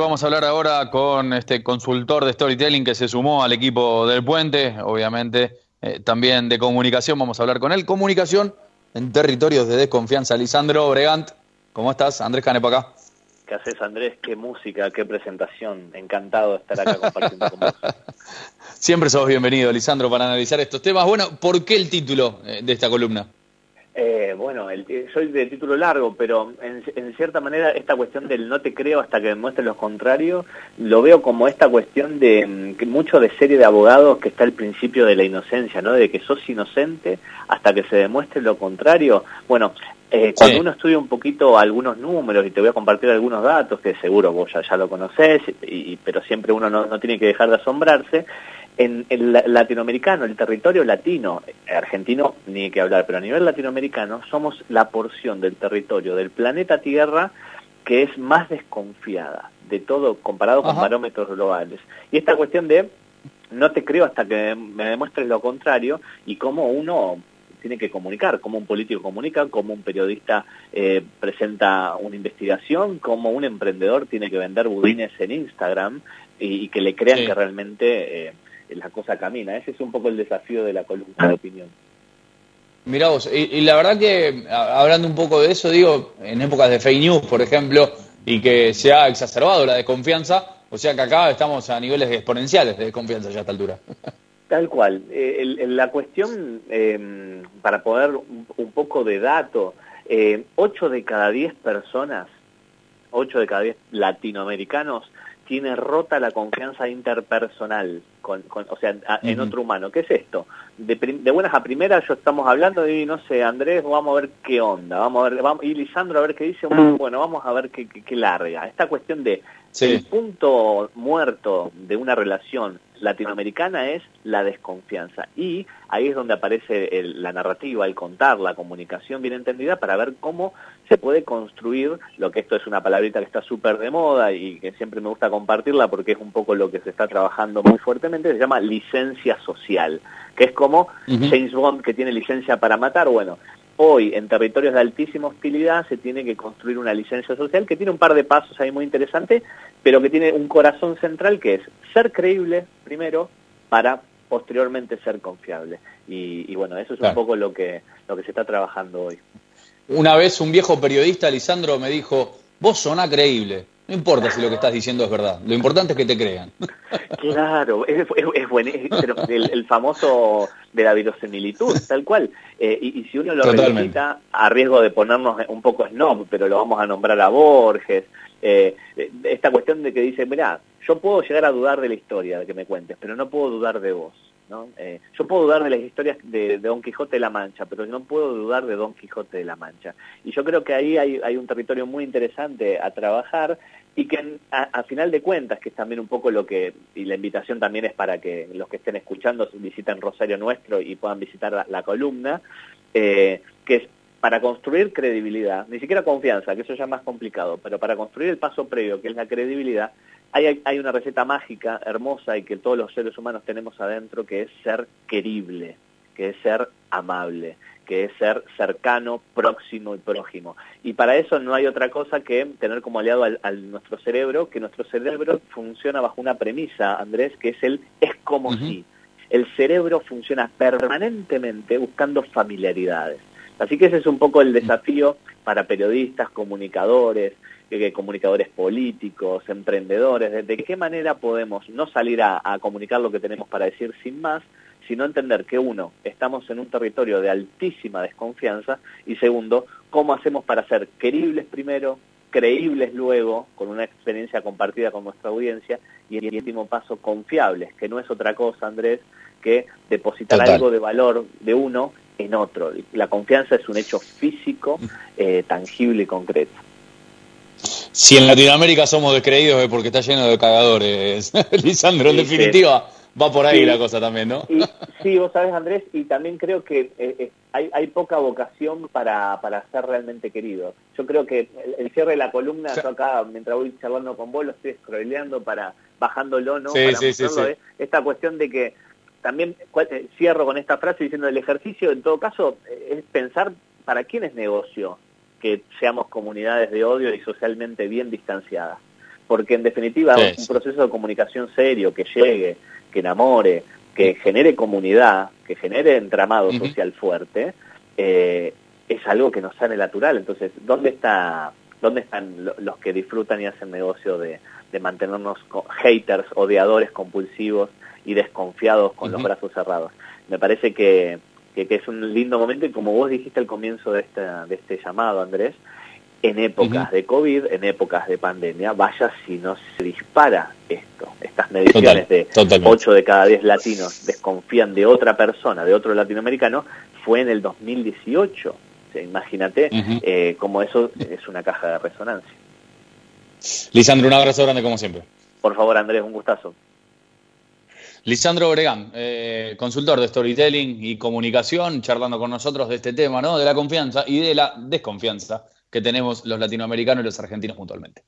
Vamos a hablar ahora con este consultor de storytelling que se sumó al equipo del puente, obviamente eh, también de comunicación, vamos a hablar con él. Comunicación en territorios de desconfianza. Lisandro Bregant, ¿cómo estás? Andrés Canepa acá. ¿Qué haces Andrés? Qué música, qué presentación. Encantado de estar acá compartiendo con vos. Siempre sos bienvenido, Lisandro, para analizar estos temas. Bueno, ¿por qué el título eh, de esta columna? Eh, bueno, el, soy de título largo, pero en, cierta manera esta cuestión del no te creo hasta que demuestres lo contrario, lo veo como esta cuestión de mm, mucho de serie de abogados que está el principio de la inocencia, ¿no? De que sos inocente hasta que se demuestre lo contrario. Bueno, eh, cuando uno estudia un poquito algunos números, y te voy a compartir algunos datos que seguro vos ya, ya lo conocés, y, pero siempre uno no, no tiene que dejar de asombrarse, en el latinoamericano, el territorio latino, argentino ni hay que hablar, pero a nivel latinoamericano somos la porción del territorio del planeta Tierra que es más desconfiada de todo comparado con parámetros globales. Y esta cuestión de no te creo hasta que me demuestres lo contrario y cómo uno tiene que comunicar, cómo un político comunica, cómo un periodista eh, presenta una investigación, cómo un emprendedor tiene que vender budines en Instagram y, que le crean que realmente... Eh, la cosa camina. Ese es un poco el desafío de la columna de opinión. Mirá vos, y, la verdad que hablando un poco de eso, digo, en épocas de fake news, por ejemplo, y que se ha exacerbado la desconfianza, o sea que acá estamos a niveles exponenciales de desconfianza ya a esta altura. Tal cual. Eh, la cuestión, em, para poder un, poco de dato, eh, 8 de cada 10 personas, 8 de cada 10 latinoamericanos, tiene rota la confianza interpersonal, con, o sea, en otro humano. ¿Qué es esto? De, buenas a primeras yo estamos hablando y no sé, Andrés, vamos a ver qué onda, vamos a ver, vamos, y Lisandro a ver qué dice, bueno, vamos a ver qué, qué, larga. Esta cuestión de el punto muerto de una relación latinoamericana es la desconfianza. Y ahí es donde aparece la narrativa, el contar, la comunicación bien entendida para ver cómo se puede construir, lo que esto es una palabrita que está súper de moda y que siempre me gusta compartirla porque es un poco lo que se está trabajando muy fuertemente, se llama licencia social, que es como James Bond que tiene licencia para matar, bueno, hoy en territorios de altísima hostilidad se tiene que construir una licencia social que tiene un par de pasos ahí muy interesantes, pero que tiene un corazón central que es ser creíble primero para posteriormente ser confiable. Y, bueno, eso es un poco lo que, lo que se está trabajando hoy. Una vez un viejo periodista, Lisandro, me dijo, vos sonás creíble. No importa si lo que estás diciendo es verdad, lo importante es que te crean. Claro, es, bueno, el, famoso de la verosimilitud, tal cual. Eh, y, si uno lo repita, a riesgo de ponernos un poco snob, pero lo vamos a nombrar a Borges, eh, esta cuestión de que dice, mirá, yo puedo llegar a dudar de la historia de que me cuentes, pero no puedo dudar de vos. Eh, yo puedo dudar de las historias de, Don Quijote de la Mancha, pero no puedo dudar de Don Quijote de la Mancha. Y yo creo que ahí hay, un territorio muy interesante a trabajar y que a, final de cuentas, que es también un poco lo que, y la invitación también es para que los que estén escuchando visiten Rosario Nuestro y puedan visitar la, columna, eh, que es para construir credibilidad, ni siquiera confianza, que eso ya es más complicado, pero para construir el paso previo, que es la credibilidad, hay, hay una receta mágica, hermosa, y que todos los seres humanos tenemos adentro, que es ser querible, que es ser amable, que es ser cercano, próximo y prójimo. Y para eso no hay otra cosa que tener como aliado al, nuestro cerebro, que nuestro cerebro funciona bajo una premisa, Andrés, que es el es como si. El cerebro funciona permanentemente buscando familiaridades. Así que ese es un poco el desafío para periodistas, comunicadores, eh, comunicadores políticos, emprendedores, de, qué manera podemos no salir a, comunicar lo que tenemos para decir sin más, sino entender que uno, estamos en un territorio de altísima desconfianza y segundo, cómo hacemos para ser queribles primero, creíbles luego, con una experiencia compartida con nuestra audiencia, y el último paso, confiables, que no es otra cosa, Andrés, que depositar algo de valor de uno en otro. La confianza es un hecho físico, eh, tangible y concreto. Si en Latinoamérica somos descreídos es porque está lleno de cagadores, Lisandro, en definitiva. Va por ahí la cosa también, ¿no? sí, vos sabés, Andrés, y también creo que eh, eh, hay, hay, poca vocación para, para ser realmente querido. Yo creo que el, cierre de la columna, yo acá, mientras voy charlando con vos, lo estoy scrolleando para, bajándolo, ¿no? para sí, sí, esta cuestión de que también eh, cierro con esta frase diciendo el ejercicio, en todo caso, eh, es pensar para quién es negocio que seamos comunidades de odio y socialmente bien distanciadas. porque en definitiva un proceso de comunicación serio, que llegue, que enamore, que genere comunidad, que genere entramado social fuerte, eh, es algo que nos sale natural. Entonces, ¿dónde está dónde están los que disfrutan y hacen negocio de, mantenernos haters, odiadores compulsivos y desconfiados con los brazos cerrados? Me parece que, que, es un lindo momento y como vos dijiste al comienzo de, esta, de este llamado, Andrés, en épocas de COVID, en épocas de pandemia, vaya si no se dispara esto. Estas mediciones de 8 de cada 10 latinos desconfían de otra persona, de otro latinoamericano, fue en el 2018. imagínate eh, cómo eso es una caja de resonancia. Lisandro, un abrazo grande como siempre. Por favor, Andrés, un gustazo. Lisandro Obregán, eh, consultor de storytelling y comunicación, charlando con nosotros de este tema, ¿no? De la confianza y de la desconfianza que tenemos los latinoamericanos y los argentinos puntualmente.